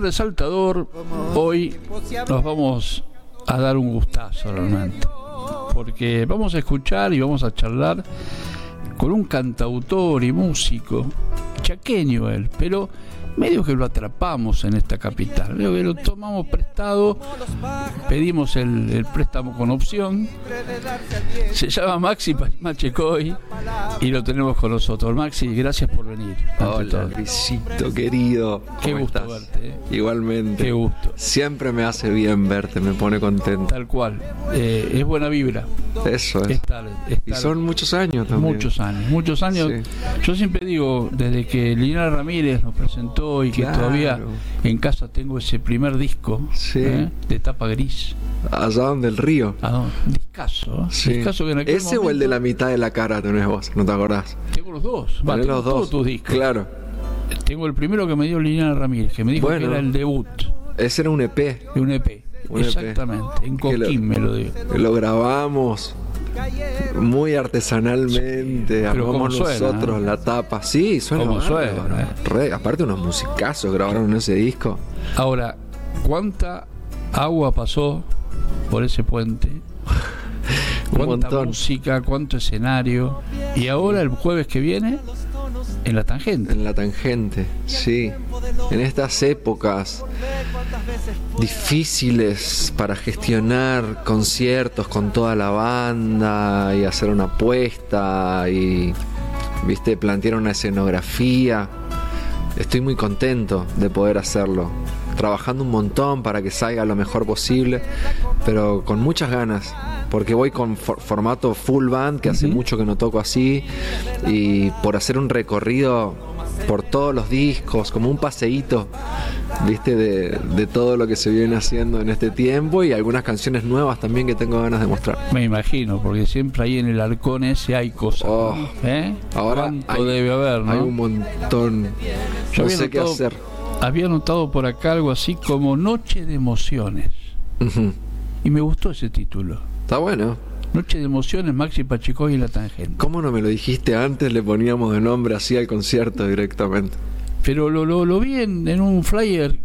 Resaltador, hoy nos vamos a dar un gustazo realmente. Porque vamos a escuchar y vamos a charlar con un cantautor y músico, chaqueño él, pero medio que lo atrapamos en esta capital, medio que lo tomamos prestado, pedimos el, préstamo con opción, se llama Maxi Machecoy y lo tenemos con nosotros. Maxi, gracias por venir. Hola, Luisito, querido. Qué gusto verte. Eh. Igualmente. Qué gusto. Siempre me hace bien verte, me pone contento. Tal cual. Eh, es buena vibra. Eso es. Y son muchos años también. Muchos años, muchos años. Yo siempre digo, desde que Lina Ramírez nos presentó y que todavía en casa tengo ese primer disco ¿eh? de tapa gris. Allá donde el río. discaso. ¿Ese o el de la mitad de la cara tenés vos? ¿No te acordás? Tengo los dos. Va, los dos. Todos tus discos. Claro. Tengo el primero que me dio Liliana Ramírez, que me dijo que era el debut. Ese era un EP. Un EP. E Exactamente. En Coquín me lo dio. Lo grabamos muy artesanalmente, armamos nosotros ¿eh? la tapa. Sí, suena. Como suena. ¿eh? aparte unos musicazos grabaron ese disco. Ahora, ¿cuánta agua pasó por ese puente? ¿Cuánta música, cuánto escenario? Y ahora el jueves que viene en la tangente. En la tangente, sí. En estas épocas difíciles para gestionar conciertos con toda la banda y hacer una apuesta y, viste, plantear una escenografía. Estoy muy contento de poder hacerlo. Trabajando un montón para que salga lo mejor posible, pero con muchas ganas porque voy con formato full band, que hace mucho que no toco así, y por hacer un recorrido por todos los discos, como un paseíto, viste, de, todo lo que se viene haciendo en este tiempo y algunas canciones nuevas también que tengo ganas de mostrar. Me imagino, porque siempre ahí en el arcón ese hay cosas. Oh, ¿eh? Ahora debe haber, ¿no? Hay un montón. Yo no sé qué hacer. Había notado por acá algo así como Noche de Emociones. Y me gustó ese título. Está bueno. Noche de emociones, Maxi Pacheco y la tangente. ¿Cómo no me lo dijiste antes? Le poníamos de nombre así al concierto directamente. Pero lo, lo, lo vi en, un flyer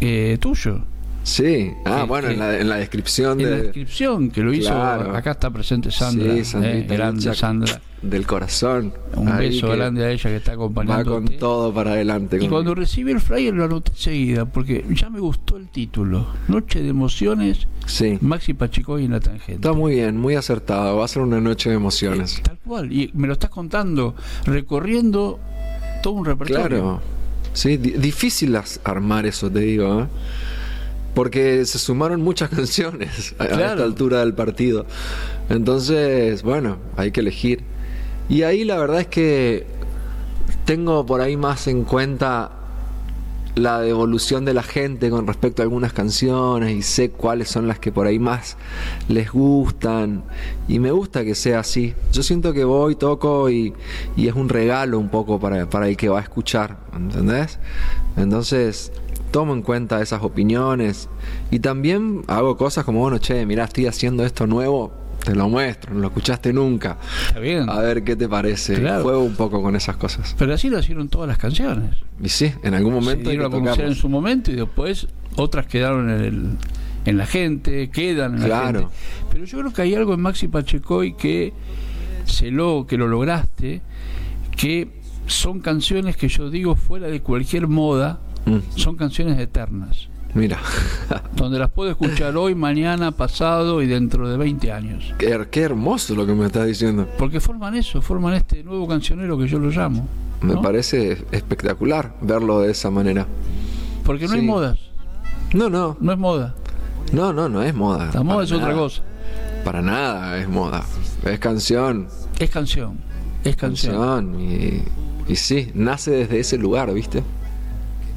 eh, tuyo. Sí, ah, bueno, en, la, en, la, descripción. En la descripción que lo hizo, acá está presente Sandra, sí, eh, grande Sandra. Del corazón. Un beso grande a ella que está acompañando. Va con todo para adelante. Y cuando recibí el flyer lo anoté enseguida, porque ya me gustó el título. Noche de emociones, sí. Maxi Pachico y en la tangente. Está muy bien, muy acertado. Va a ser una noche de emociones. tal cual. Y me lo estás contando, recorriendo todo un repertorio. Claro. Sí, difícil armar eso, te digo. ¿eh? porque se sumaron muchas canciones a, esta altura del partido. Entonces, bueno, hay que elegir. Y ahí la verdad es que tengo por ahí más en cuenta la devolución de la gente con respecto a algunas canciones y sé cuáles son las que por ahí más les gustan y me gusta que sea así. Yo siento que voy, toco y, y es un regalo un poco para, para el que va a escuchar, ¿entendés? Entonces tomo en cuenta esas opiniones y también hago cosas como, bueno, che, mira, estoy haciendo esto nuevo, te lo muestro, no lo escuchaste nunca. Está bien. A ver qué te parece. Juego un poco con esas cosas. Pero así lo hicieron todas las canciones. Y sí, en algún momento. Se dieron a conocer en su momento y después otras quedaron en, el, en la gente, quedan en la gente. Pero yo creo que hay algo en Maxi Pachecoy que se lo, que lo lograste, que son canciones que yo digo fuera de cualquier moda Mm. Son canciones eternas. Mira. donde las puedo escuchar hoy, mañana, pasado y dentro de 20 años. Qué, qué, hermoso lo que me estás diciendo. Porque forman eso, forman este nuevo cancionero que yo lo llamo. Me parece espectacular verlo de esa manera. Porque no hay modas. No, no. No es moda. No, no, no es moda. La moda es otra cosa. Para nada es moda. Es canción. Es canción. Es canción. y, y sí, nace desde ese lugar, ¿viste?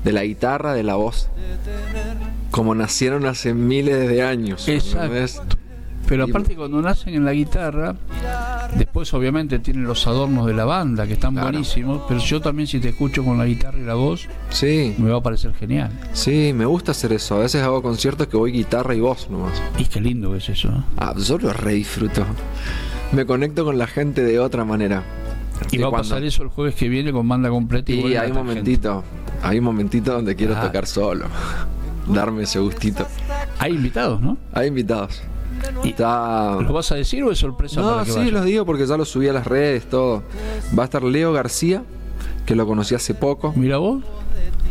De la guitarra, de la voz. Como nacieron hace miles de años. Exacto. Pero aparte cuando nacen en la guitarra, después obviamente tienen los adornos de la banda que están buenísimos, pero yo también si te escucho con la guitarra y la voz, sí. me va a parecer genial. Sí, me gusta hacer eso. A veces hago conciertos que voy guitarra y voz nomás. Y qué lindo es eso. Ah, yo lo re disfruto. Me conecto con la gente de otra manera. Y va a pasar eso el jueves que viene con banda completa. Y, hay un momentito hay un momentito donde quiero tocar solo, darme ese gustito. Hay invitados, ¿no? Hay invitados. ¿Lo vas a decir o es sorpresa? No, sí, los digo porque ya lo subí a las redes, todo. Va a estar Leo García, que lo conocí hace poco. Mira vos.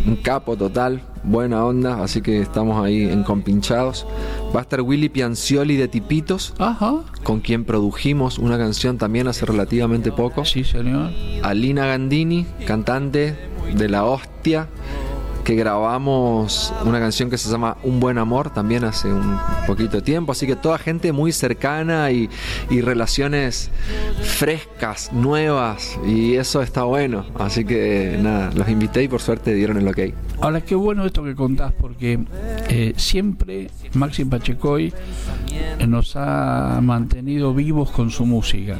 Un capo total, buena onda, así que estamos ahí en compinchados. Va a estar Willy Piancioli de Tipitos, Ajá. con quien produjimos una canción también hace relativamente poco. Sí, señor. Alina Gandini, cantante de La Hostia, que grabamos una canción que se llama Un buen amor también hace un poquito de tiempo, así que toda gente muy cercana y, relaciones frescas, nuevas, y eso está bueno, así que nada, los invité y por suerte dieron el ok. Ahora, qué bueno esto que contás, porque eh, siempre Maxi Pachecoy nos ha mantenido vivos con su música.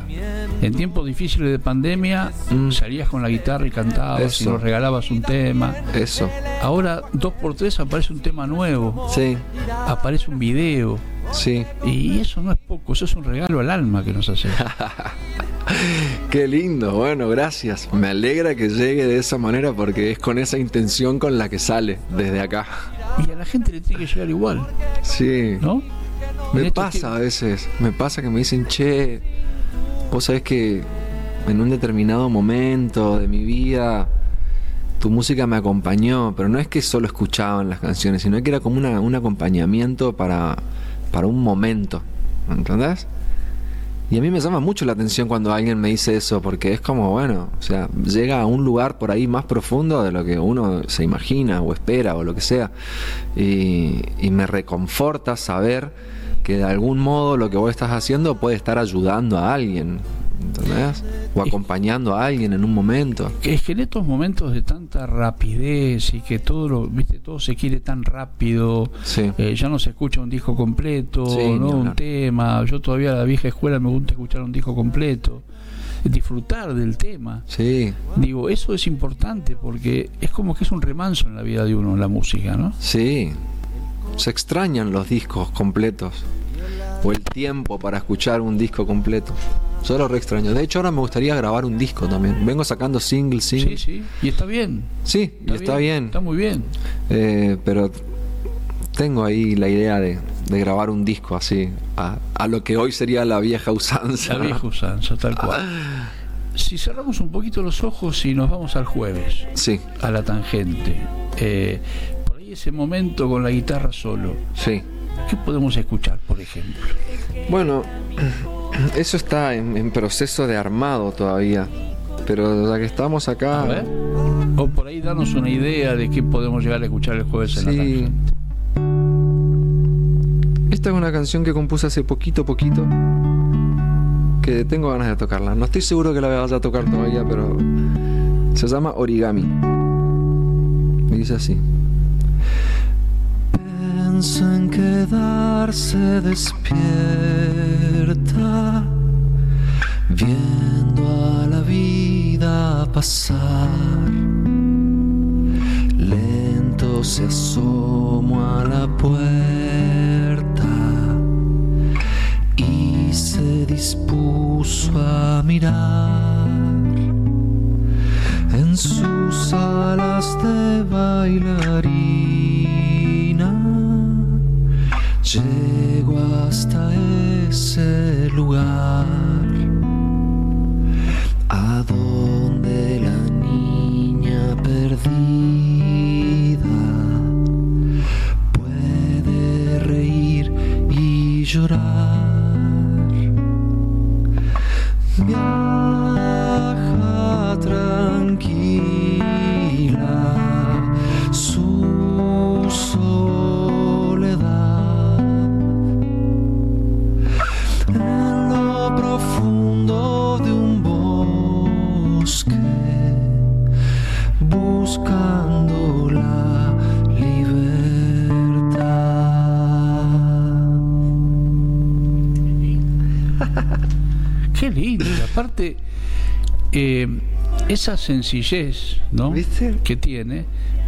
En tiempos difíciles de pandemia, mm. salías con la guitarra y cantabas y nos regalabas un tema. Eso. Ahora, dos por tres aparece un tema nuevo. Sí. Aparece un video. Sí. Y eso no es poco, eso es un regalo al alma que nos hace. Qué lindo, bueno, gracias. Me alegra que llegue de esa manera porque es con esa intención con la que sale desde acá. Y a la gente le tiene que llegar igual. Sí. ¿No? Me pasa a veces, me pasa que me dicen, che, vos sabés que en un determinado momento de mi vida tu música me acompañó, pero no es que solo escuchaban las canciones, sino que era como una, un acompañamiento para, para un momento, ¿entendés? Y a mí me llama mucho la atención cuando alguien me dice eso, porque es como, bueno, o sea, llega a un lugar por ahí más profundo de lo que uno se imagina o espera o lo que sea. Y, y me reconforta saber que de algún modo lo que vos estás haciendo puede estar ayudando a alguien. ¿Entendés? O acompañando a alguien en un momento. Es que en estos momentos de tanta rapidez y que todo lo, viste, todo se quiere tan rápido, eh, ya no se escucha un disco completo, no un tema. Yo todavía a la vieja escuela me gusta escuchar un disco completo disfrutar del tema. Sí. Digo, eso es importante porque es como que es un remanso en la vida de uno, la música, ¿no? Sí. Se extrañan los discos completos o el tiempo para escuchar un disco completo. Solo re extraño. De hecho, ahora me gustaría grabar un disco también. Vengo sacando singles, singles. Sí, sí. Y está bien. Sí, está, y está bien, Está muy bien. Eh, pero tengo ahí la idea de, grabar un disco así, a, a, lo que hoy sería la vieja usanza. La vieja usanza, tal cual. Si cerramos un poquito los ojos y nos vamos al jueves. Sí. A la tangente. Eh, por ahí ese momento con la guitarra solo. Sí. ¿Qué podemos escuchar, por ejemplo? Bueno, eso está en, proceso de armado todavía. Pero ya que estamos acá. O por ahí darnos una idea de qué podemos llegar a escuchar el jueves en la Esta es una canción que compuse hace poquito, poquito. Que tengo ganas de tocarla. No estoy seguro que la vaya a tocar todavía, pero. Se llama Origami. Y dice así en quedarse despierta, viendo a la vida pasar. Lento se asomo a la puerta y se dispuso a mirar en sus alas de bailarina Llego hasta ese lugar aparte, eh, esa sencillez ¿no? que tiene,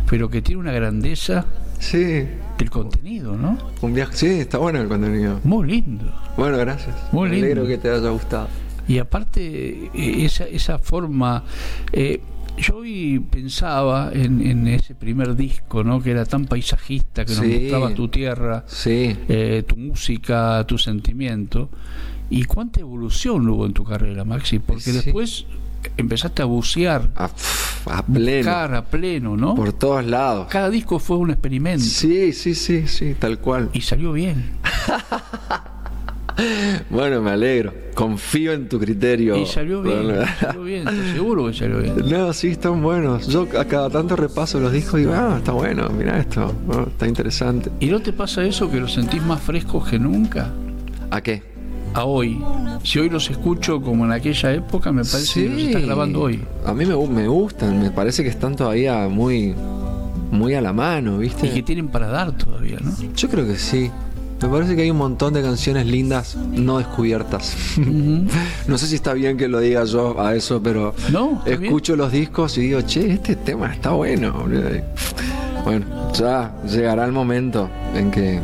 pero que tiene una grandeza sí. del contenido, ¿no? Un viaje, sí, está bueno el contenido. Muy lindo. Bueno, gracias. Muy lindo. que te haya gustado. Y aparte, eh, esa, esa forma, eh, yo hoy pensaba en, ese primer disco, ¿no? Que era tan paisajista, que nos mostraba tu tierra, eh, tu música, tu sentimiento. ¿Y cuánta evolución hubo en tu carrera, Maxi? Porque después empezaste a bucear, a, a pleno, a pleno, ¿no? Por todos lados. Cada disco fue un experimento. Sí, sí, sí, sí, tal cual. Y salió bien. Bueno, me alegro. Confío en tu criterio. Y salió bien, salió bien, estoy seguro que salió bien. No, sí, están buenos. Yo a cada tanto repaso los discos y digo, ah, está bueno, mira esto, está interesante. ¿Y no te pasa eso que los sentís más frescos que nunca? ¿A qué? A hoy. Si hoy los escucho como en aquella época, me parece que los estás grabando hoy. A mí me, me gustan, me parece que están todavía muy, muy a la mano, ¿viste? Y que tienen para dar todavía, ¿no? Yo creo que sí. Me parece que hay un montón de canciones lindas no descubiertas. no sé si está bien que lo diga yo a eso, pero escucho los discos y digo, che, este tema está bueno. Bueno, ya llegará el momento en que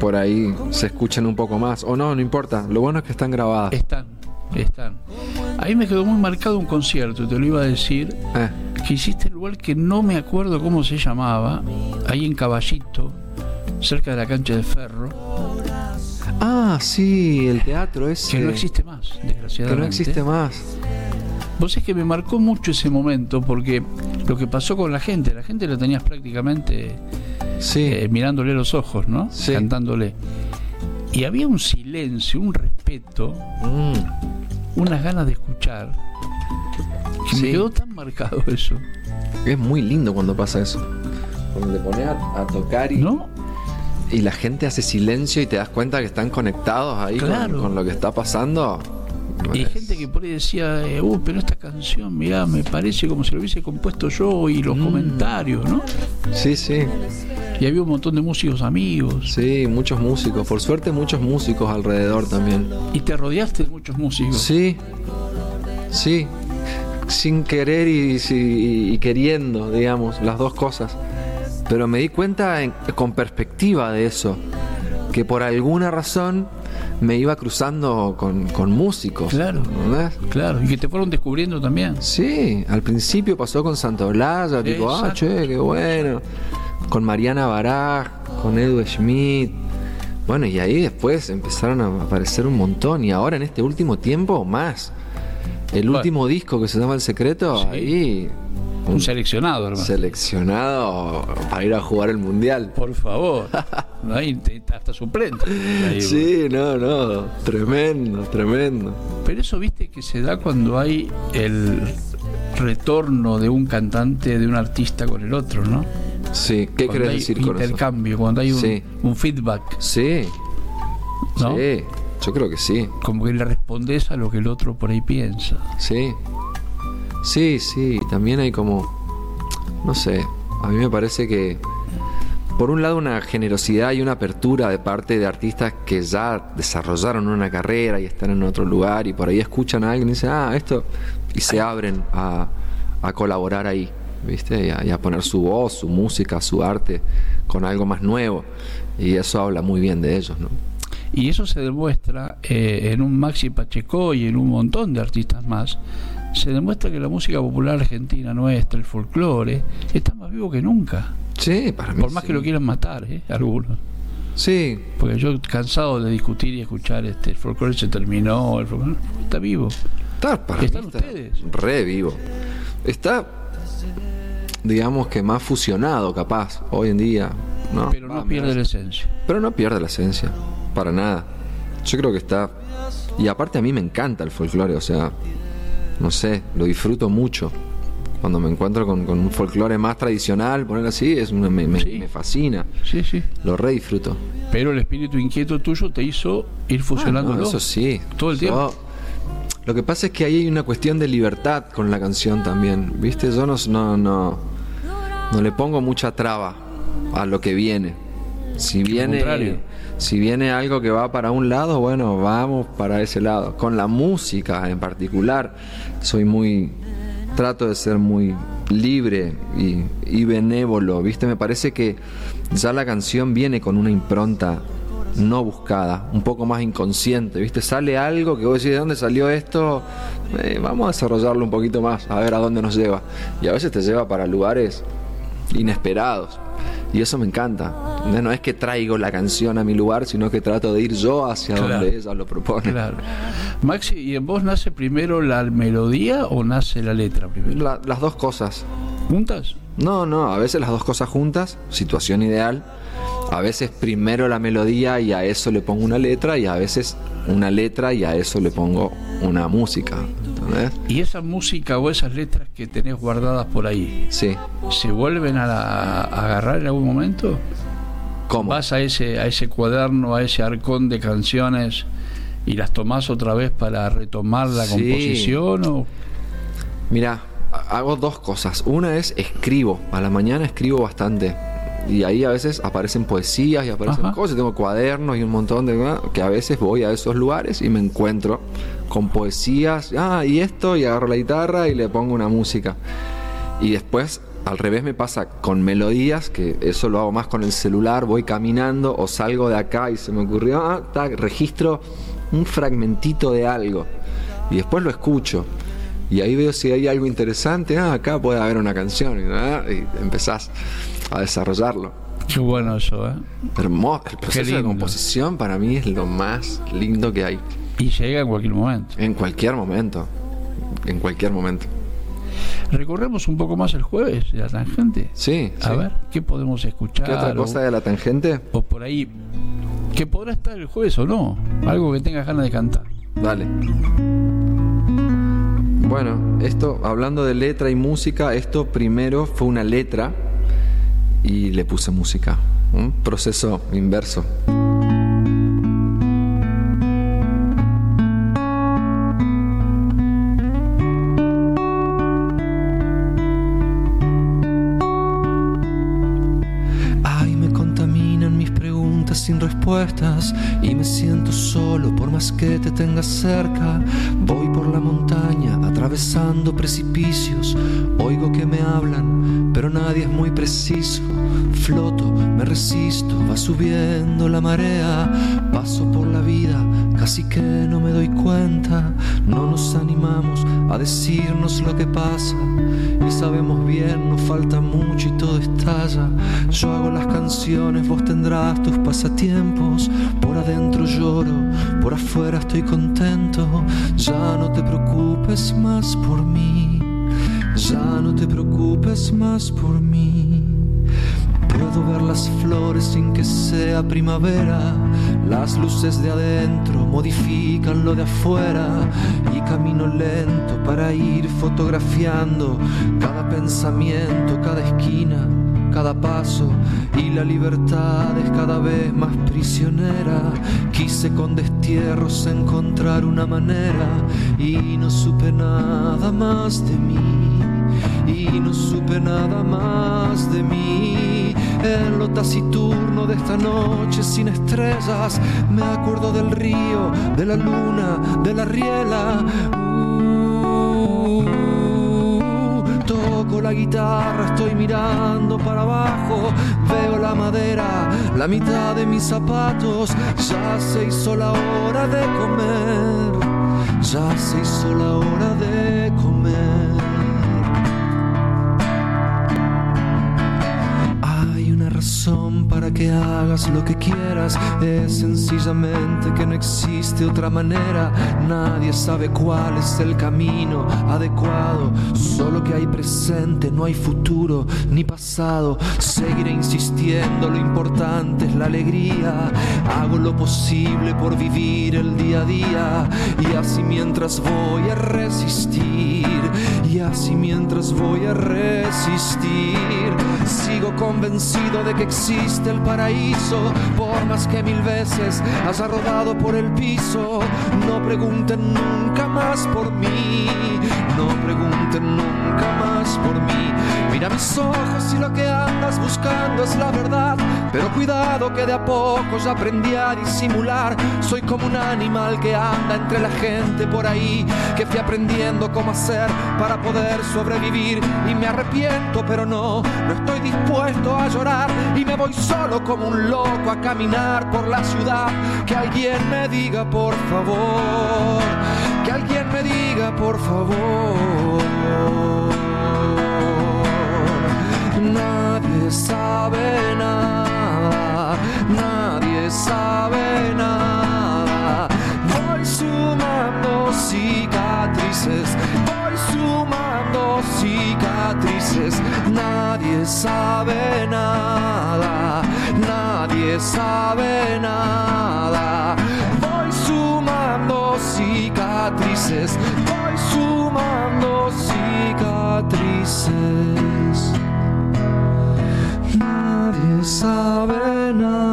por ahí se escuchen un poco más. O no, no importa. Lo bueno es que están grabadas. Están, están. Ahí me quedó muy marcado un concierto, te lo iba a decir. Eh. Que hiciste el lugar que no me acuerdo cómo se llamaba, ahí en Caballito cerca de la cancha de ferro. Ah, sí, el teatro es Que no existe más, desgraciadamente. Que no existe más. Vos es que me marcó mucho ese momento porque lo que pasó con la gente, la gente lo tenías prácticamente eh, mirándole los ojos, ¿no? Cantándole. Y había un silencio, un respeto, mm. unas ganas de escuchar. Que me quedó tan marcado eso. Es muy lindo cuando pasa eso. Cuando te pones a, tocar y. ¿No? y la gente hace silencio y te das cuenta que están conectados ahí con, lo que está pasando. Y hay gente que por ahí decía, eh, uh, pero esta canción, mirá, me parece como si lo hubiese compuesto yo y los mm. comentarios, ¿no? Sí, sí. Y había un montón de músicos amigos. Sí, muchos músicos. Por suerte, muchos músicos alrededor también. ¿Y te rodeaste de muchos músicos? Sí, sí. Sin querer y queriendo, digamos, las dos cosas. Pero me di cuenta con perspectiva de eso, que por alguna razón me iba cruzando con, músicos. Claro, claro, y que te fueron descubriendo también. Sí, al principio pasó con Santa Blaya, tipo, ah, che, qué bueno. Con Mariana Baraj, con Edu Schmidt. Bueno, y ahí después empezaron a aparecer un montón, y ahora en este último tiempo más. El último disco que se llama El Secreto, ahí un seleccionado, hermano. Seleccionado para ir a jugar el mundial. Por favor. Ahí hasta suplente. sí, no, no. Tremendo, tremendo. Pero eso viste que se da cuando hay el retorno de un cantante, de un artista con el otro, ¿no? Sí, ¿qué querés decir con intercambio, cuando hay un, un feedback. Sí. ¿No? Sí, yo creo que sí. Como que le respondes a lo que el otro por ahí piensa. Sí. Sí, sí, también hay como, no sé, a mí me parece que por un lado una generosidad y una apertura de parte de artistas que ya desarrollaron una carrera y están en otro lugar y por ahí escuchan a alguien y dicen, ah, esto, y se abren a, colaborar ahí, ¿viste? Y a, poner su voz, su música, su arte con algo más nuevo. Y eso habla muy bien de ellos, ¿no? Y eso se demuestra eh, en un Maxi Pacheco y en un montón de artistas más se demuestra que la música popular argentina nuestra, el folclore, está más vivo que nunca. Sí, para mí. Por más que lo quieran matar, ¿eh? Algunos. Sí. Porque yo cansado de discutir y escuchar este el folclore se terminó, el folclore está vivo. Está para ¿Están ustedes? Re vivo. Está digamos que más fusionado capaz hoy en día. No, pero no pierde la esencia. Pero no pierde la esencia, para nada. Yo creo que está... Y aparte a mí me encanta el folclore, o sea, no sé, lo disfruto mucho. Cuando me encuentro con, un folclore más tradicional, poner así, es me, me, fascina. Sí, sí. Lo re disfruto. Pero el espíritu inquieto tuyo te hizo ir fusionando. Ah, eso sí. Todo el tiempo. lo que pasa es que ahí hay una cuestión de libertad con la canción también. ¿Viste? Yo no, no, no, no le pongo mucha traba a lo que viene. Si viene si viene algo que va para un lado, bueno, vamos para ese lado. Con la música en particular, soy muy, trato de ser muy libre y, benévolo, ¿viste? Me parece que ya la canción viene con una impronta no buscada, un poco más inconsciente, ¿viste? Sale algo que vos decís, ¿de dónde salió esto? Eh, vamos a desarrollarlo un poquito más, a ver a dónde nos lleva. Y a veces te lleva para lugares inesperados. Y eso me encanta. No es que traigo la canción a mi lugar, sino que trato de ir yo hacia donde ella lo propone. Claro. Maxi, ¿y en vos nace primero la melodía o nace la letra primero? las dos cosas. ¿Juntas? No, no, a veces las dos cosas juntas, situación ideal. A veces primero la melodía y a eso le pongo una letra y a veces una letra y a eso le pongo una música. ¿Y esa música o esas letras que tenés guardadas por ahí? Sí. ¿Se vuelven a, agarrar en algún momento? ¿Cómo? ¿Vas a ese, a ese cuaderno, a ese arcón de canciones y las tomás otra vez para retomar la composición? O... Mira, hago dos cosas. Una es escribo. A la mañana escribo bastante y ahí a veces aparecen poesías y aparecen cosas, tengo cuadernos y un montón de que a veces voy a esos lugares y me encuentro con poesías, ah, y esto, y agarro la guitarra y le pongo una música. Y después al revés me pasa con melodías, que eso lo hago más con el celular, voy caminando o salgo de acá y se me ocurrió, ah, registro un fragmentito de algo. Y después lo escucho. Y ahí veo si hay algo interesante, ah, acá puede haber una canción, y empezás a desarrollarlo. Qué bueno eso, ¿eh? Hermoso. El proceso de composición para mí es lo más lindo que hay. Y llega en cualquier momento. En cualquier momento. En cualquier momento. Recorremos un poco más el jueves de la tangente. Sí. A ver, ¿qué podemos escuchar? ¿Qué otra cosa de la tangente? O por ahí, que podrá estar el jueves o no. Algo que tengas ganas de cantar. Dale. Bueno, esto, hablando de letra y música, esto primero fue una letra y le puse música. Un proceso inverso. Y me siento solo por más que te tengas cerca. Voy por la montaña atravesando precipicios, oigo que me hablan, pero nadie es muy preciso. Floto, me resisto, va subiendo la marea, paso por la vida, casi que no me doy cuenta. No nos animamos a decirnos lo que pasa y sabemos bien, nos falta mucho y todo estalla. Yo hago las canciones, vos tendrás tus pasatiempos. Por adentro lloro, por afuera estoy contento. Ya no te preocupes más por mí, ya no te preocupes más por mí. Puedo ver las flores sin que sea primavera. Las luces de adentro modifican lo de afuera y camino lento para ir fotografiando cada pensamiento, cada esquina, cada paso y la libertad es cada vez más prisionera. Quise con destierros encontrar una manera y no supe nada más de mí y no supe nada más de mí. En lo taciturno de esta noche sin estrellas, me acuerdo del río, de la luna, de la riela. Uh, toco la guitarra, estoy mirando para abajo, veo la madera, la mitad de mis zapatos, ya se hizo la hora de comer, ya se hizo la hora de comer. Que hagas lo que quieras es sencillamente que no existe otra manera. Nadie sabe cuál es el camino adecuado, solo que hay presente, no hay futuro ni pasado. Seguiré insistiendo, lo importante es la alegría. Hago lo posible por vivir el día a día y así mientras voy a resistir, y así mientras voy a resistir, sigo convencido de que existe el paraíso, por más que mil veces haya rodado por el piso. No pregunten nunca más por mí, no pregunten nunca más por mí. Mira mis ojos y lo que anda andas buscando es la verdad, pero cuidado que de a poco ya aprendí a disimular. Soy como un animal que anda entre la gente por ahí, que fui aprendiendo cómo hacer para poder sobrevivir. Y me arrepiento, pero no, no estoy dispuesto a llorar. Y me voy solo como un loco a caminar por la ciudad. Que alguien me diga, por favor, que alguien me diga, por favor. Nadie sabe nada, sabe nada. Voy sumando cicatrices, voy sumando cicatrices. Nadie sabe nada, nadie sabe nada. Voy sumando cicatrices, voy sumando cicatrices. Nadie sabe nada,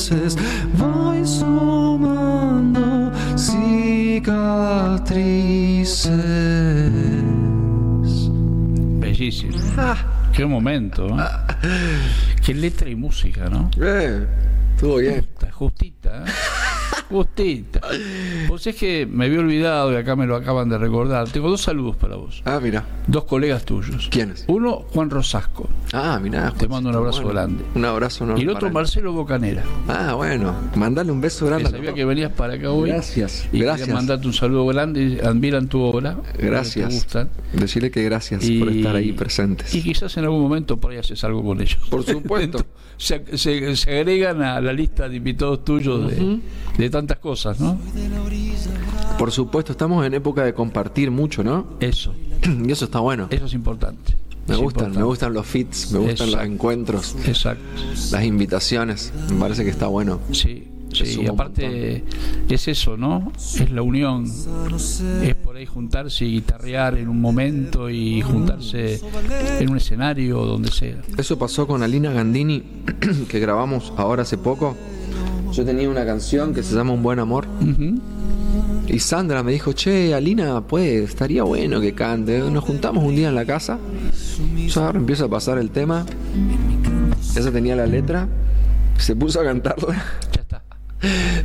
cicatrices, voy sumando cicatrices. Bellísimo. Qué momento. ¿eh? Qué letra y música, ¿no? Eh, estuvo bien. ¿eh? Justita. Vos es que me había olvidado y acá me lo acaban de recordar. Tengo dos saludos para vos. Ah, mira. Dos colegas tuyos. ¿Quiénes? Uno, Juan Rosasco. Ah, mira. Te mando un abrazo grande. Un abrazo enorme Y el otro. Marcelo Bocanera. Ah, bueno. Mandale un beso Que grande. a sabía que venías para acá hoy. Gracias, Y gracias. mandarte un saludo grande. Admiran tu obra. Gracias. Te gustan. Decirle que gracias Y- por estar ahí presentes. Y quizás en algún momento por ahí haces algo con ellos. Por supuesto. se, se- se agregan a la lista de invitados tuyos de, de tantas cosas, ¿no? Por supuesto, estamos en época de compartir mucho, ¿no? Eso, Y eso está bueno. eso es importante. Me Es gustan, importante. me gustan los fits, me gustan los encuentros, Exacto. las invitaciones. Me parece que está bueno. Sí, sí. Y aparte es eso, ¿no? Es la unión. Es por ahí juntarse y guitarrear en un momento y juntarse en un escenario o donde sea. Eso pasó con Alina Gandini, que grabamos ahora hace poco. Yo tenía una canción que se llama Un buen amor. Y Sandra me dijo, che, Alina, pues, estaría bueno que cante. Nos juntamos un día en la casa. Yo ahora empiezo a pasar el tema. Ella tenía la letra. Se puso a cantarla.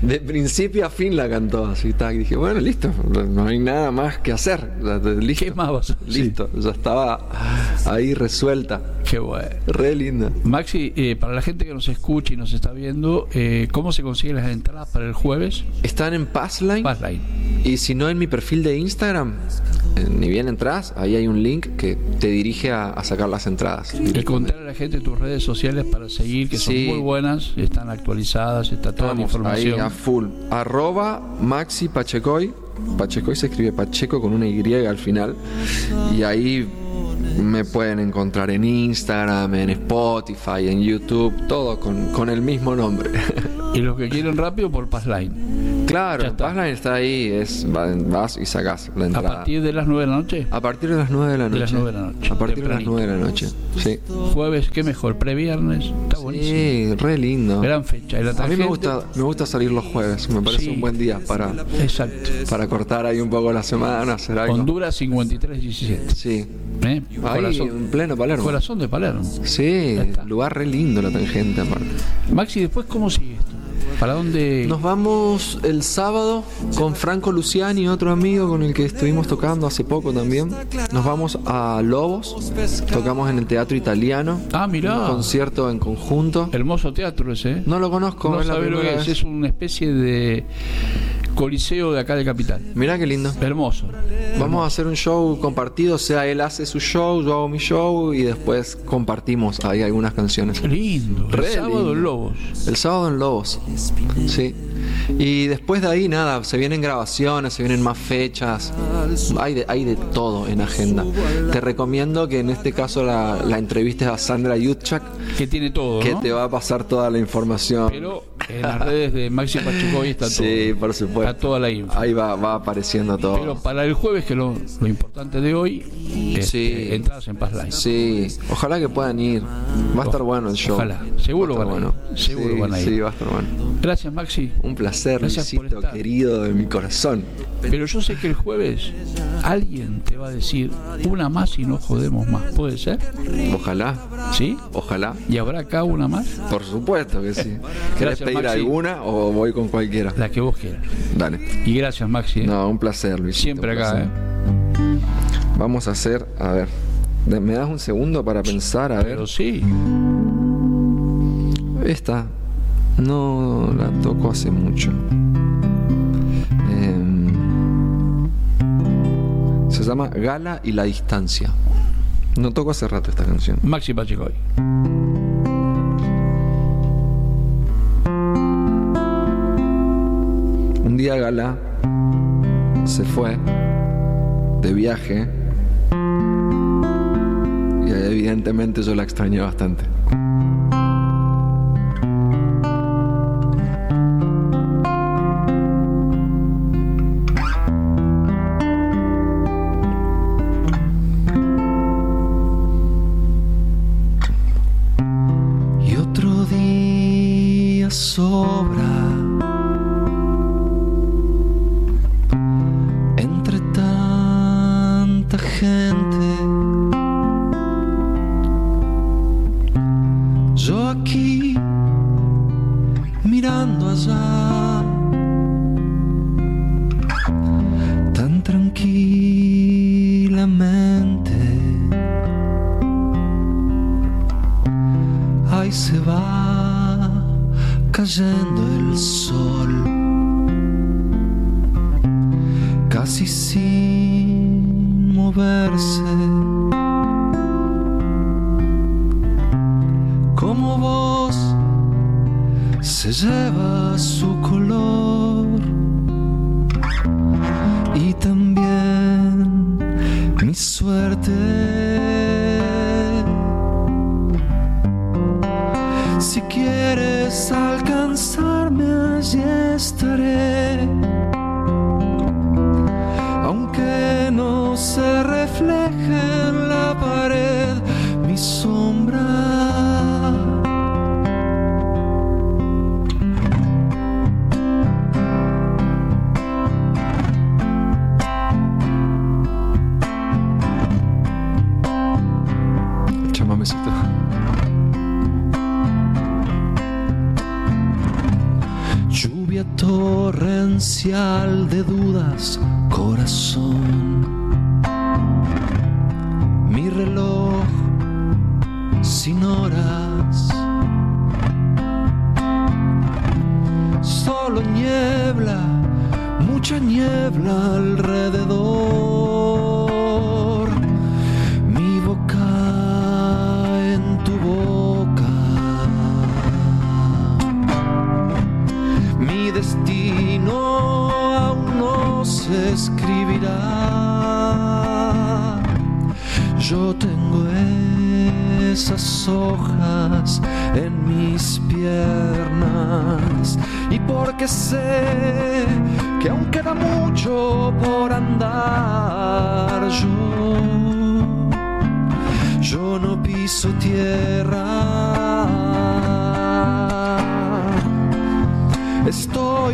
De principio a fin la cantó. Así está. Y dije, bueno, listo. No hay nada más que hacer. Listo. ¿Qué más vas a hacer? Listo. Ya estaba ahí resuelta. Qué bueno. Re linda. Maxi, eh, para la gente que nos escucha y nos está viendo, eh, ¿cómo se consiguen las entradas para el jueves? Están en Passline. Passline. Y si no, en mi perfil de Instagram, eh, ni bien entras, ahí hay un link que te dirige a, a sacar las entradas. Y contar a la gente tus redes sociales para seguir, que Sí. son muy buenas, están actualizadas, está toda la Ahí a full. Arroba Maxi Pachecoy. Pachecoy se escribe Pacheco con una Y al final. Y ahí me pueden encontrar en Instagram, en Spotify, en YouTube, todo con, con el mismo nombre. Y los que quieren rápido por Passline. claro, está. Passline está ahí, es, va- vas y sacas la A entrada. partir de las 9 de la noche, A partir de las 9 de la noche. De las nueve de la noche, A partir de las tempranito. 9 de la noche. Sí. jueves, qué mejor, previernes, está buenísimo. Sí, re lindo. Gran fecha. A mí me gusta, me gusta salir los jueves, me parece Sí. un buen día para, Exacto. para cortar ahí un poco la semana, hacer algo. Honduras 5317. Sí. ¿eh? Ahí Corazón, en pleno Palermo. corazón de Palermo. Sí, lugar re lindo la tangente aparte. Maxi, después, ¿cómo sigue esto? ¿Para dónde? Nos vamos el sábado con Franco Luciani, otro amigo con el que estuvimos tocando hace poco también. Nos vamos a Lobos, tocamos en el Teatro Italiano, Ah, mirá. un concierto en conjunto. Hermoso teatro ese. ¿eh? No lo conozco, No la es una especie de coliseo de acá de Capital. Mirá qué lindo. Hermoso. Vamos a hacer un show compartido, o sea, él hace su show, yo hago mi show y después compartimos ahí algunas canciones. Qué lindo. El sábado lindo. en Lobos. El sábado en Lobos. Sí. Y después de ahí, nada, se vienen grabaciones, se vienen más fechas. Hay de, hay de todo en agenda. Te recomiendo que en este caso la, la entrevistes a Sandra Yutchak, Que tiene todo, que ¿no? te va a pasar toda la información. Pero en las redes de Maxi Pachucoy está todo. sí, por supuesto. Está toda la info. Ahí va, va apareciendo todo. Pero para el jueves, que es lo, lo importante de hoy, este, Sí. entradas en Paz Live. Sí, ojalá que puedan ir. Va a estar bueno el show. Ojalá. Seguro Va a estar van a ir. Seguro Sí, van a ir. Sí, va a estar bueno. Gracias, Maxi. Un placer, Gracias Luisito, querido de mi corazón. Pero yo sé que el jueves alguien te va a decir una más y no jodemos más. ¿Puede ser? Ojalá. ¿Sí? Ojalá. ¿Y habrá acá una más? Por supuesto que sí. ¿Querés pedir alguna o voy con cualquiera? La que vos quieras. Dale. Y gracias, Maxi. ¿eh? No, un placer, Luis. Siempre acá, ¿eh? Vamos a hacer, a ver. ¿Me das un segundo para pensar? A ver. Pero sí. Esta no la toco hace mucho. Em, se llama Gala y la distancia. No toco hace rato esta canción. Maxi Pachecoy. Un día Gala se fue de viaje y evidentemente yo la extrañé bastante. torrencial de dudas, corazón.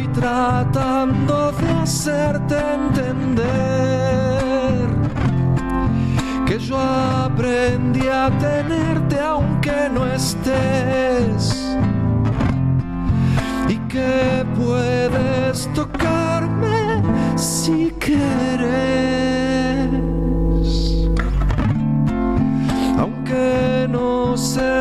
estoy tratando de hacerte entender que yo aprendí a tenerte aunque no estés y que puedes tocarme si quieres. Aunque no sé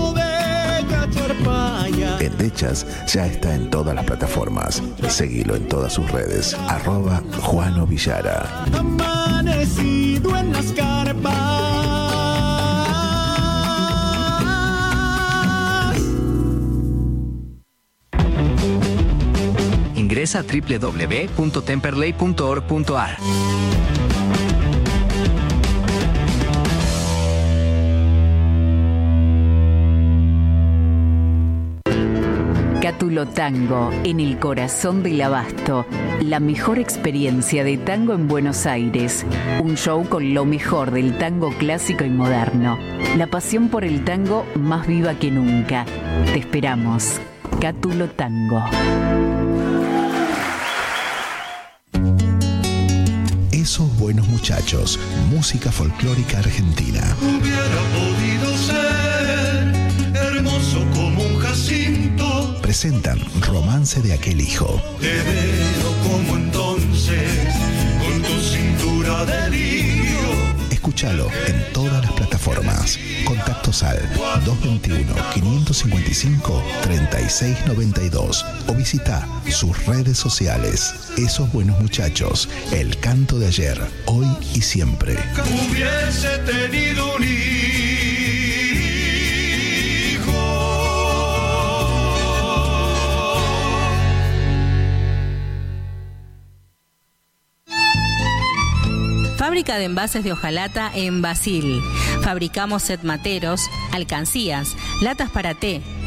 de cacharpaya. Endechas ya está en todas las plataformas. Seguilo en todas sus redes. Arroba Juano Villara. Amanecido en las carpas. Ingresa a www.temperley.org.ar. Cátulo Tango, en el corazón del abasto. La mejor experiencia de tango en Buenos Aires. Un show con lo mejor del tango clásico y moderno. La pasión por el tango más viva que nunca. Te esperamos. Cátulo Tango. Esos buenos muchachos. Música folclórica argentina. Hubiera podido ser Presentan Romance de aquel hijo. Te veo como entonces, con tu cintura de lío. Escúchalo en todas las plataformas. Contactos al 221-555-3692 o visita sus redes sociales. Esos buenos muchachos, el canto de ayer, hoy y siempre. Hubiese tenido un hijo. Fábrica de envases de hojalata en Basil. Fabricamos set materos, alcancías, latas para té,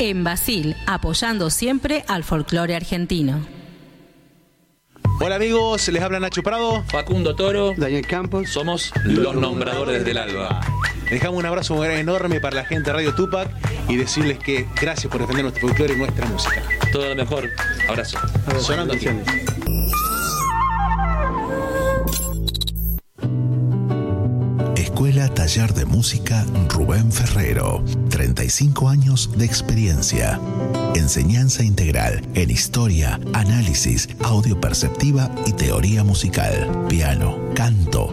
En Basil, apoyando siempre al folclore argentino. Hola amigos, les habla Nacho Prado. Facundo Toro. Daniel Campos. Somos los nombradores del alba. Dejamos un abrazo enorme para la gente de Radio Tupac y decirles que gracias por defender nuestro folclore y nuestra música. Todo lo mejor. Abrazo. Sonando aquí. Escuela Taller de Música Rubén Ferrero. 35 años de experiencia. Enseñanza integral en historia, análisis, audio perceptiva y teoría musical. Piano, canto,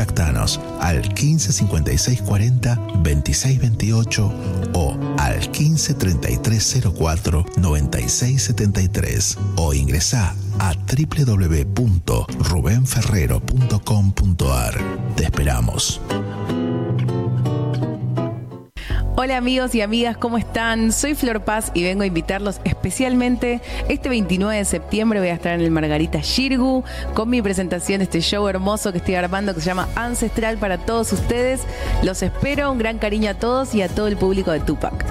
Contactanos al 15 56 40 26 28 o al 15 33 04 96 73 o ingresa a www.rubenferrero.com.ar. Te esperamos. Hola amigos y amigas, ¿cómo están? Soy Flor Paz y vengo a invitarlos especialmente este 29 de septiembre voy a estar en el Margarita Shirgu con mi presentación de este show hermoso que estoy armando que se llama Ancestral para todos ustedes. Los espero, un gran cariño a todos y a todo el público de Tupac.